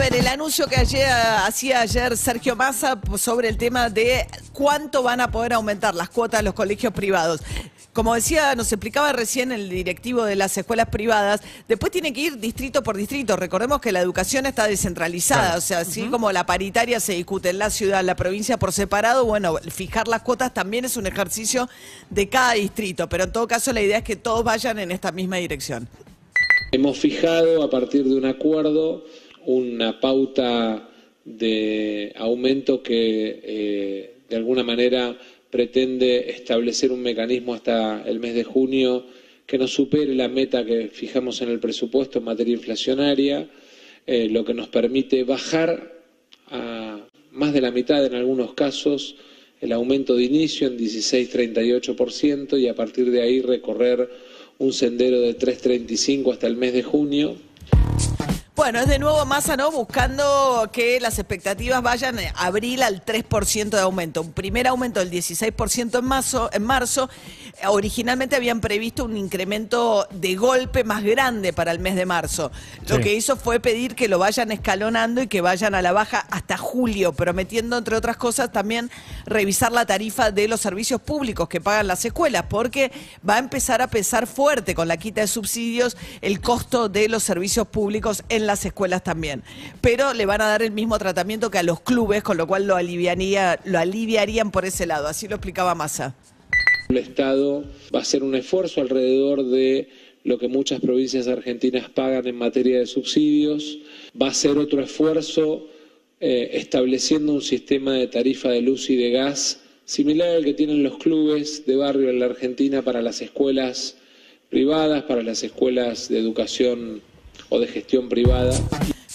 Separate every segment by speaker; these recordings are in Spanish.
Speaker 1: A ver, el anuncio que ayer, hacía ayer Sergio Massa sobre el tema de cuánto van a poder aumentar las cuotas de los colegios privados. Como decía, nos explicaba recién el directivo de las escuelas privadas, después tiene que ir distrito por distrito. Recordemos que la educación está descentralizada, o sea, así como la paritaria se discute en la ciudad, en la provincia por separado, bueno, fijar las cuotas también es un ejercicio de cada distrito, pero en todo caso la idea es que todos vayan en esta misma dirección.
Speaker 2: Hemos fijado a partir de un acuerdo una pauta de aumento que eh, de alguna manera pretende establecer un mecanismo hasta el mes de junio que no supere la meta que fijamos en el presupuesto en materia inflacionaria, eh, lo que nos permite bajar a más de la mitad en algunos casos el aumento de inicio en 16,38% y a partir de ahí recorrer un sendero de 3,35 hasta el mes de junio
Speaker 1: bueno, es de nuevo Massa, ¿no? Buscando que las expectativas vayan abril al 3% de aumento. Un primer aumento del 16% en marzo, en marzo. Originalmente habían previsto un incremento de golpe más grande para el mes de marzo. Lo que hizo fue pedir que lo vayan escalonando y que vayan a la baja hasta julio, prometiendo, entre otras cosas, también revisar la tarifa de los servicios públicos que pagan las escuelas, porque va a empezar a pesar fuerte con la quita de subsidios el costo de los servicios públicos en la las escuelas también. Pero le van a dar el mismo tratamiento que a los clubes, con lo cual lo, aliviaría, lo aliviarían por ese lado. Así lo explicaba Massa.
Speaker 2: El Estado va a hacer un esfuerzo alrededor de lo que muchas provincias argentinas pagan en materia de subsidios. Va a hacer otro esfuerzo eh, estableciendo un sistema de tarifa de luz y de gas similar al que tienen los clubes de barrio en la Argentina para las escuelas privadas, para las escuelas de educación o de gestión privada.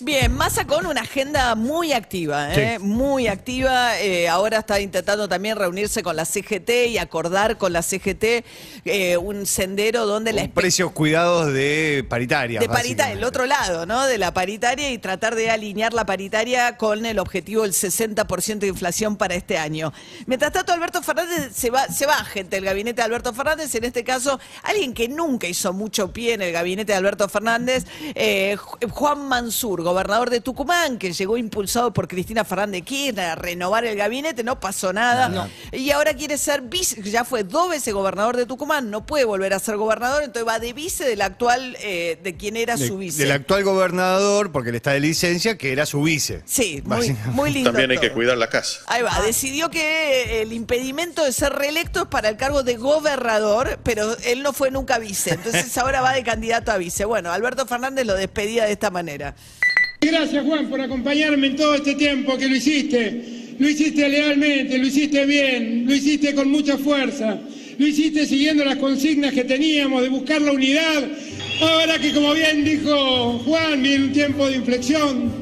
Speaker 1: Bien, Massa con una agenda muy activa, ¿eh? muy activa. Eh, ahora está intentando también reunirse con la CGT y acordar con la CGT eh, un sendero donde
Speaker 3: la... Precios cuidados de paritaria.
Speaker 1: De paritaria, el otro lado, ¿no? De la paritaria y tratar de alinear la paritaria con el objetivo del 60% de inflación para este año. Mientras tanto, Alberto Fernández se va, se va, gente, el gabinete de Alberto Fernández, en este caso, alguien que nunca hizo mucho pie en el gabinete de Alberto Fernández, Juan Mansur gobernador de Tucumán, que llegó impulsado por Cristina Fernández Kirchner a renovar el gabinete, no pasó nada. Y ahora quiere ser vice, ya fue dos veces gobernador de Tucumán, no puede volver a ser gobernador, entonces va de vice del actual, eh, de quien era su vice.
Speaker 3: Del actual gobernador, porque le está de licencia, que era su vice.
Speaker 1: Sí, muy, lindo.
Speaker 4: También hay que cuidar la casa.
Speaker 1: Ahí va, decidió que el impedimento de ser reelecto es para el cargo de gobernador, pero él no fue nunca vice, entonces ahora va de candidato a vice. Bueno, Alberto Fernández lo despedía de esta manera.
Speaker 5: Gracias Juan por acompañarme en todo este tiempo que lo hiciste. Lo hiciste lealmente, lo hiciste bien, lo hiciste con mucha fuerza, lo hiciste siguiendo las consignas que teníamos de buscar la unidad. Ahora que como bien dijo Juan, viene un tiempo de inflexión,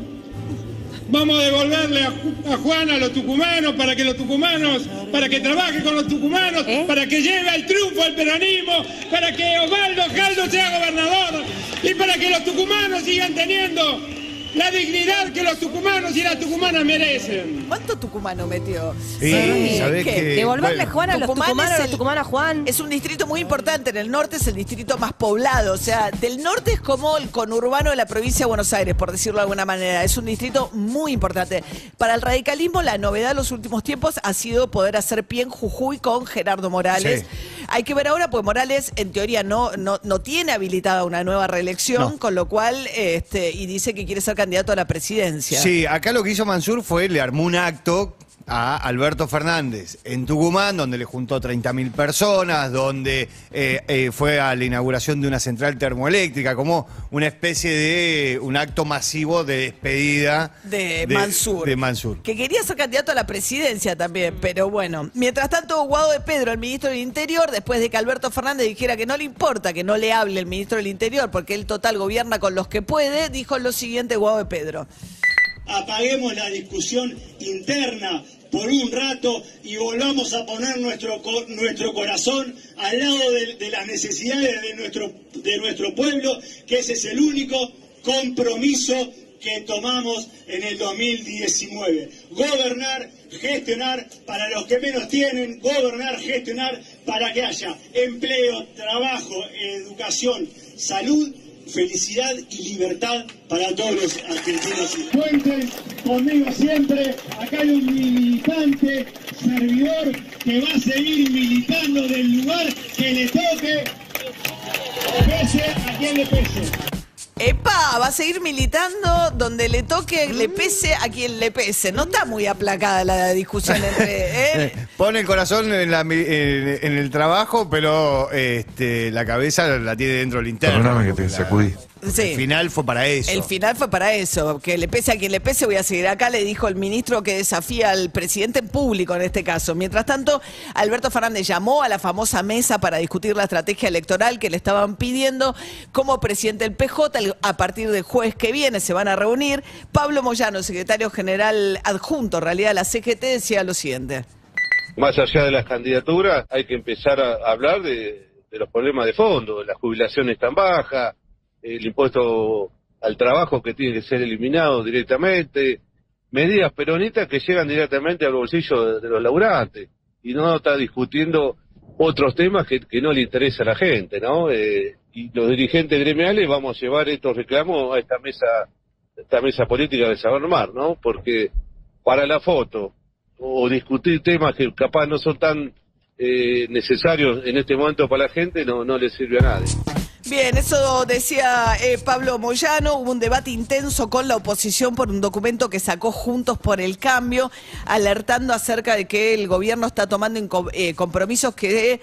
Speaker 5: vamos a devolverle a, Juan a los tucumanos para que los tucumanos, para que trabaje con los tucumanos, ¿Eh? para que lleve al triunfo al peronismo, para que Osvaldo Caldo sea gobernador y para que los tucumanos sigan teniendo la dignidad que los tucumanos y las tucumanas merecen.
Speaker 1: ¿Cuánto tucumano metió?
Speaker 3: Sí, que,
Speaker 6: Devolverle Juan a los tucumanos, a los tucumanos Juan.
Speaker 1: Es un distrito muy importante. En el norte es el distrito más poblado. O sea, del norte es como el conurbano de la provincia de Buenos Aires, por decirlo de alguna manera. Es un distrito muy importante. Para el radicalismo, la novedad en los últimos tiempos ha sido poder hacer pie en Jujuy con Gerardo Morales. Hay que ver ahora, pues Morales en teoría no, no, no tiene habilitada una nueva reelección, con lo cual, este, y dice que quiere ser candidato a la presidencia.
Speaker 3: Sí, acá lo que hizo Mansur fue, le armó un acto a Alberto Fernández en Tucumán, donde le juntó 30.000 personas, donde eh, eh, fue a la inauguración de una central termoeléctrica, como una especie de un acto masivo de despedida
Speaker 1: de, Mansur.
Speaker 3: de Mansur.
Speaker 1: Que quería ser candidato a la presidencia también, pero bueno. Mientras tanto, Guado de Pedro, el ministro del Interior, después de que Alberto Fernández dijera que no le importa que no le hable el ministro del Interior, porque él total gobierna con los que puede, dijo lo siguiente Guado de Pedro
Speaker 7: apaguemos la discusión interna
Speaker 4: por un rato y volvamos a poner nuestro, nuestro corazón al lado de, de las necesidades de nuestro, de nuestro pueblo, que ese es el único compromiso que tomamos en el 2019. Gobernar, gestionar para los que menos tienen, gobernar, gestionar para que haya empleo, trabajo, educación, salud, felicidad y libertad para todos los argentinos.
Speaker 5: Cuenten conmigo siempre, acá hay un militante, servidor, que va a seguir militando del lugar que le toque, pese a quien le pese.
Speaker 1: Epa, va a seguir militando donde le toque, le pese a quien le pese. No está muy aplacada la discusión entre. ¿eh?
Speaker 3: Pone el corazón en, la en- en el trabajo, pero este, la cabeza la tiene dentro del interno.
Speaker 7: Perdóname que te
Speaker 3: Porque la-
Speaker 7: sacudí.
Speaker 1: Sí.
Speaker 3: El final fue para eso.
Speaker 1: El final fue para eso, que le pese a quien le pese, voy a seguir acá, le dijo el ministro que desafía al presidente en público en este caso. Mientras tanto, Alberto Fernández llamó a la famosa mesa para discutir la estrategia electoral que le estaban pidiendo como presidente del PJ. A partir del jueves que viene se van a reunir. Pablo Moyano, secretario general adjunto, en realidad, de la CGT, decía lo siguiente.
Speaker 8: Más allá de las candidaturas, hay que empezar a hablar de, de los problemas de fondo, la jubilación es tan baja, el impuesto al trabajo que tiene que ser eliminado directamente, medidas peronistas que llegan directamente al bolsillo de, los laburantes y no está discutiendo otros temas que, que no le interesa a la gente, ¿no? Eh, y los dirigentes gremiales vamos a llevar estos reclamos a esta mesa, esta mesa política de saber mar, ¿no? Porque para la foto o discutir temas que capaz no son tan eh, necesarios en este momento para la gente no, no le sirve a nadie.
Speaker 1: Bien, eso decía eh, Pablo Moyano. Hubo un debate intenso con la oposición por un documento que sacó Juntos por el Cambio, alertando acerca de que el gobierno está tomando eh, compromisos que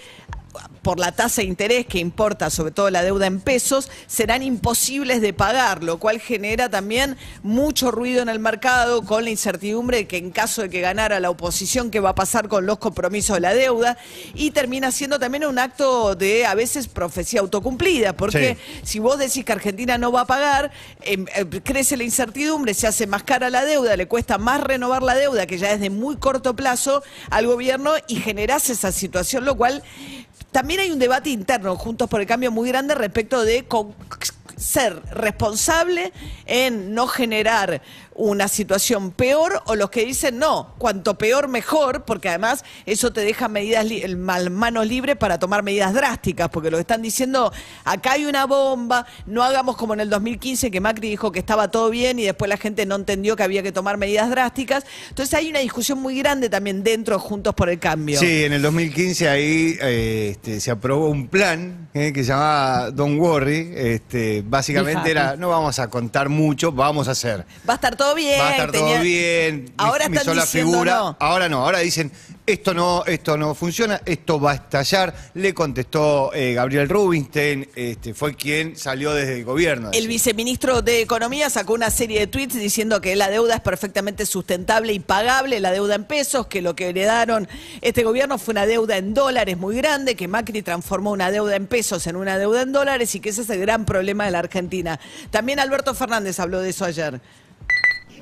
Speaker 1: por la tasa de interés que importa sobre todo la deuda en pesos, serán imposibles de pagar, lo cual genera también mucho ruido en el mercado con la incertidumbre de que en caso de que ganara la oposición, qué va a pasar con los compromisos de la deuda, y termina siendo también un acto de a veces profecía autocumplida, porque si vos decís que Argentina no va a pagar, em, eh, crece la incertidumbre, se hace más cara la deuda, le cuesta más renovar la deuda, que ya es de muy corto plazo al gobierno, y generás esa situación, lo cual también hay un debate interno, Juntos por el Cambio, muy grande respecto de con- ser responsable en no generar una situación peor o los que dicen no, cuanto peor mejor, porque además eso te deja medidas li- manos libres para tomar medidas drásticas, porque lo están diciendo, acá hay una bomba, no hagamos como en el 2015 que Macri dijo que estaba todo bien y después la gente no entendió que había que tomar medidas drásticas. Entonces hay una discusión muy grande también dentro de Juntos por el Cambio.
Speaker 3: Sí, en el 2015 ahí eh, este, se aprobó un plan eh, que se llamaba Don't Worry. Este, básicamente era, no vamos a contar mucho, vamos a hacer.
Speaker 1: Va a estar todo bien.
Speaker 3: Va a estar
Speaker 1: tenía-
Speaker 3: todo bien. mi-
Speaker 1: Ahora
Speaker 3: mi
Speaker 1: están
Speaker 3: sola
Speaker 1: diciendo
Speaker 3: figura.
Speaker 1: no.
Speaker 3: Ahora no, ahora dicen, esto no, esto no funciona, esto va a estallar. Le contestó eh, Gabriel Rubinstein, este, fue quien salió desde el gobierno.
Speaker 1: El viceministro de Economía sacó una serie de tweets diciendo que la deuda es perfectamente sustentable y pagable, la deuda en pesos, que lo que heredaron este gobierno fue una deuda en dólares muy grande, que Macri transformó una deuda en pesos en una deuda en dólares y que ese es el gran problema de la Argentina. También Alberto Fernández habló de eso ayer.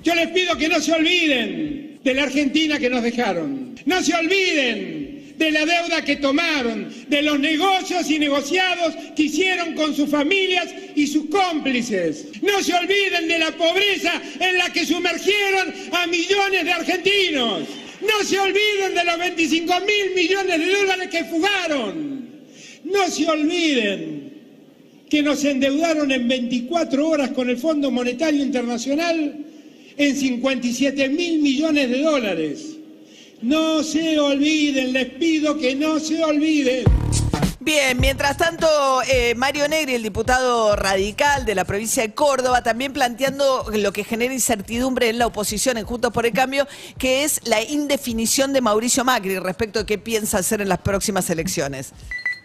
Speaker 5: Yo les pido que no se olviden de la Argentina que nos dejaron. No se olviden de la deuda que tomaron, de los negocios y negociados que hicieron con sus familias y sus cómplices. No se olviden de la pobreza en la que sumergieron a millones de argentinos. No se olviden de los 25 mil millones de dólares que fugaron. No se olviden que nos endeudaron en 24 horas con el Fondo Monetario Internacional en 57 mil millones de dólares. No se olviden, les pido que no se olviden.
Speaker 1: Bien, mientras tanto, eh, Mario Negri, el diputado radical de la provincia de Córdoba, también planteando lo que genera incertidumbre en la oposición en Juntos por el Cambio, que es la indefinición de Mauricio Macri respecto a qué piensa hacer en las próximas elecciones.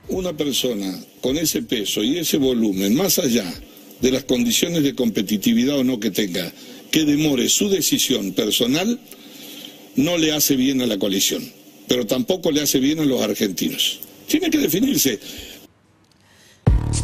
Speaker 9: Una persona con ese peso y ese volumen, más allá de las condiciones de competitividad o no que tenga, que demore su decisión personal, no le hace bien a la coalición, pero tampoco le hace bien a los argentinos. Tiene que definirse.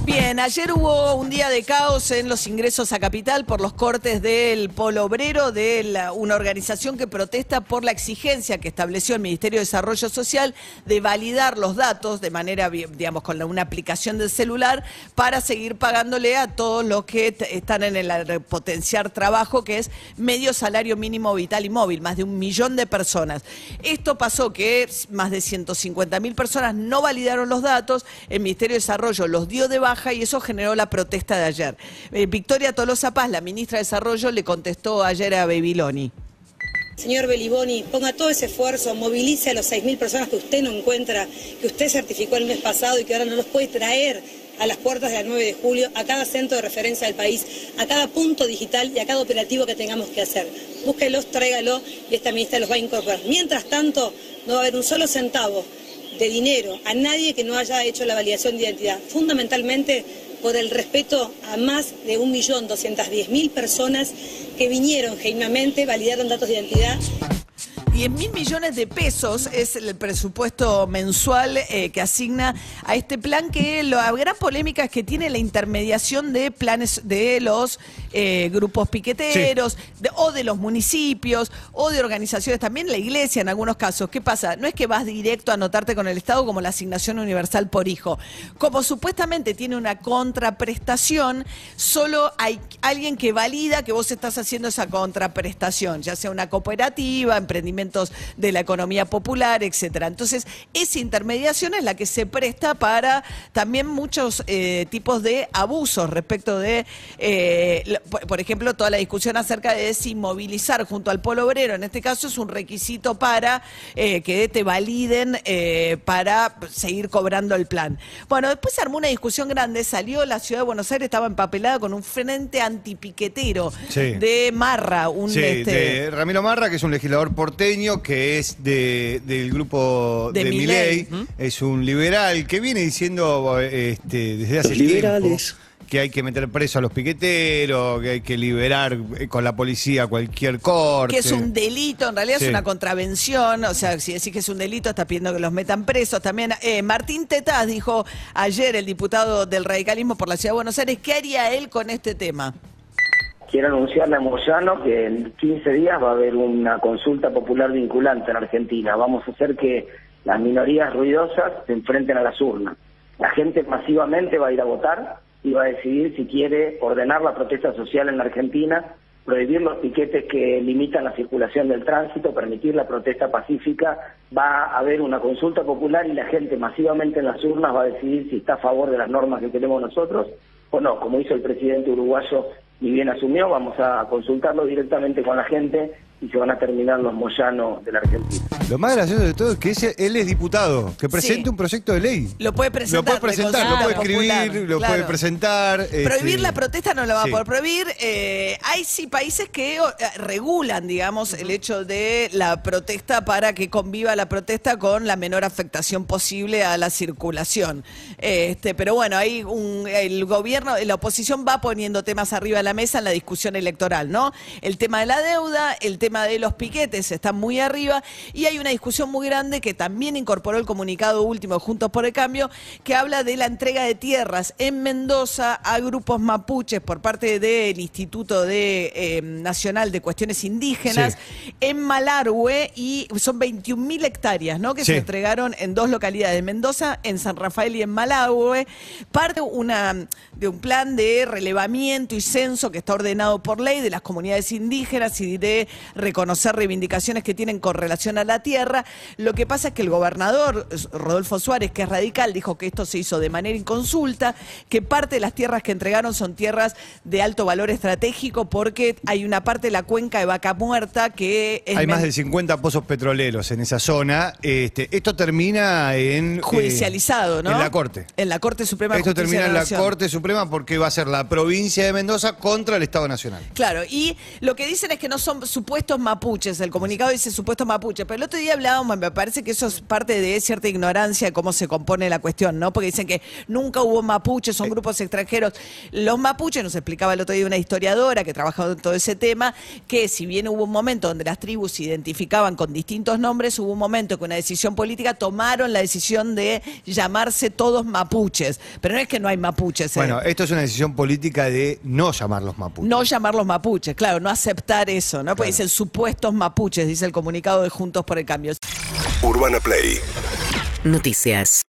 Speaker 1: Bien, ayer hubo un día de caos en los ingresos a capital por los cortes del polo obrero de una organización que protesta por la exigencia que estableció el Ministerio de Desarrollo Social de validar los datos de manera, digamos, con una aplicación del celular para seguir pagándole a todos los que están en el potenciar trabajo, que es medio salario mínimo vital y móvil, más de un millón de personas. Esto pasó que más de 150 mil personas no validaron los datos, el Ministerio de Desarrollo los dio de baja y eso generó la protesta de ayer. Eh, Victoria Tolosa Paz, la ministra de Desarrollo, le contestó ayer a Babiloni.
Speaker 7: Señor Beliboni, ponga todo ese esfuerzo, movilice a los 6.000 personas que usted no encuentra, que usted certificó el mes pasado y que ahora no los puede traer a las puertas de la 9 de julio, a cada centro de referencia del país, a cada punto digital y a cada operativo que tengamos que hacer. Búsquelos, tráigalo y esta ministra los va a incorporar. Mientras tanto, no va a haber un solo centavo de dinero a nadie que no haya hecho la validación de identidad, fundamentalmente por el respeto a más de 1.210.000 personas que vinieron genuinamente, validaron datos de identidad
Speaker 1: 10 mil millones de pesos es el presupuesto mensual eh, que asigna a este plan que la gran polémica es que tiene la intermediación de planes de los eh, grupos piqueteros de- o de los municipios o de organizaciones, también la iglesia en algunos casos. ¿Qué pasa? No es que vas directo a anotarte con el Estado como la asignación universal por hijo. Como supuestamente tiene una contraprestación, solo hay alguien que valida que vos estás haciendo esa contraprestación, ya sea una cooperativa, de la economía popular, etcétera. Entonces, esa intermediación es la que se presta para también muchos eh, tipos de abusos respecto de, eh, por, ejemplo, toda la discusión acerca de si movilizar junto al polo obrero, en este caso es un requisito para eh, que te validen para seguir cobrando el plan. Bueno, después se armó una discusión grande, salió la ciudad de Buenos Aires, estaba empapelada con un frente antipiquetero
Speaker 3: Sí.
Speaker 1: de Marra, un
Speaker 3: Sí,
Speaker 1: este,
Speaker 3: de Ramiro Marra, que es un legislador porteño, que es de, del grupo
Speaker 1: De
Speaker 3: de,
Speaker 1: Milei.
Speaker 3: Es un liberal que viene diciendo este, desde hace
Speaker 10: Los
Speaker 3: tiempo que hay que meter preso a los piqueteros, que hay que liberar eh, con la policía cualquier corte.
Speaker 1: que es un delito, en realidad
Speaker 3: Sí.
Speaker 1: es una contravención, o sea, si decís que es un delito, estás pidiendo que los metan presos. También eh, Martín Tetaz dijo ayer, el diputado del radicalismo por la Ciudad de Buenos Aires, ¿qué haría él con este tema?
Speaker 11: Quiero anunciarle a Moyano que en 15 días va a haber una consulta popular vinculante en Argentina. Vamos a hacer que las minorías ruidosas se enfrenten a las urnas. La gente masivamente va a ir a votar y va a decidir si quiere ordenar la protesta social en la Argentina, prohibir los piquetes que limitan la circulación del tránsito, permitir la protesta pacífica. Va a haber una consulta popular y la gente masivamente en las urnas va a decidir si está a favor de las normas que queremos nosotros o no, como hizo el presidente uruguayo y bien asumió, vamos a consultarlo directamente con la gente y se van a terminar los moyanos de la Argentina.
Speaker 3: Lo más gracioso de todo es que ese- él es diputado, que presente
Speaker 1: Sí.
Speaker 3: un proyecto de ley.
Speaker 1: Lo puede presentar.
Speaker 3: Lo puede presentar, lo
Speaker 1: popular,
Speaker 3: escribir, lo
Speaker 1: claro.
Speaker 3: puede presentar.
Speaker 1: Prohibir
Speaker 3: este,
Speaker 1: la protesta no la va
Speaker 3: sí.
Speaker 1: a poder prohibir. Eh, hay sí países que eh, regulan, digamos, el hecho de la protesta para que conviva la protesta con la menor afectación posible a la circulación. Este, pero bueno, hay un, el gobierno, la oposición va poniendo temas arriba de la mesa en la discusión electoral, ¿no? El tema de la deuda, el tema de los piquetes están muy arriba y hay una discusión muy grande que también incorporó el comunicado último de Juntos por el Cambio que habla de la entrega de tierras en Mendoza a grupos mapuches por parte del Instituto de, eh, Nacional de Cuestiones Indígenas en Malargüe y son 21 mil hectáreas ¿no? que
Speaker 3: Sí.
Speaker 1: se entregaron en dos localidades de Mendoza, en San Rafael y en Malargüe. Parte una, de un plan de relevamiento y censo que está ordenado por ley de las comunidades indígenas y de reconocer reivindicaciones que tienen con relación a la tierra. Lo que pasa es que el gobernador Rodolfo Suárez, que es radical, dijo que esto se hizo de manera inconsulta, que parte de las tierras que entregaron son tierras de alto valor estratégico porque hay una parte de la cuenca de Vaca Muerta que es
Speaker 3: Hay más de 50 pozos petroleros en esa zona. Este, esto termina en. eh,
Speaker 1: judicializado, ¿no?
Speaker 3: En la Corte.
Speaker 1: En la Corte Suprema
Speaker 3: Esto
Speaker 1: Justicia
Speaker 3: termina en
Speaker 1: la.
Speaker 3: Corte Suprema porque va a ser la provincia de Mendoza contra el Estado Nacional.
Speaker 1: Claro, y lo que dicen es que no son supuestos mapuches, el comunicado dice supuestos mapuches, pero el otro otro día hablábamos, me parece que eso es parte de cierta ignorancia de cómo se compone la cuestión, ¿no? Porque dicen que nunca hubo mapuches, son grupos extranjeros. Los mapuches, nos explicaba el otro día una historiadora que trabajaba en todo ese tema, que si bien hubo un momento donde las tribus se identificaban con distintos nombres, hubo un momento que una decisión política tomaron la decisión de llamarse todos mapuches. Pero no es que no hay mapuches. ¿eh?
Speaker 3: Bueno, esto es una decisión política de no llamarlos mapuches.
Speaker 1: No llamarlos mapuches, claro, no aceptar eso, ¿no? Porque dicen supuestos mapuches, dice el comunicado de Juntos por el Cambio.
Speaker 12: Urbana Play
Speaker 13: Noticias.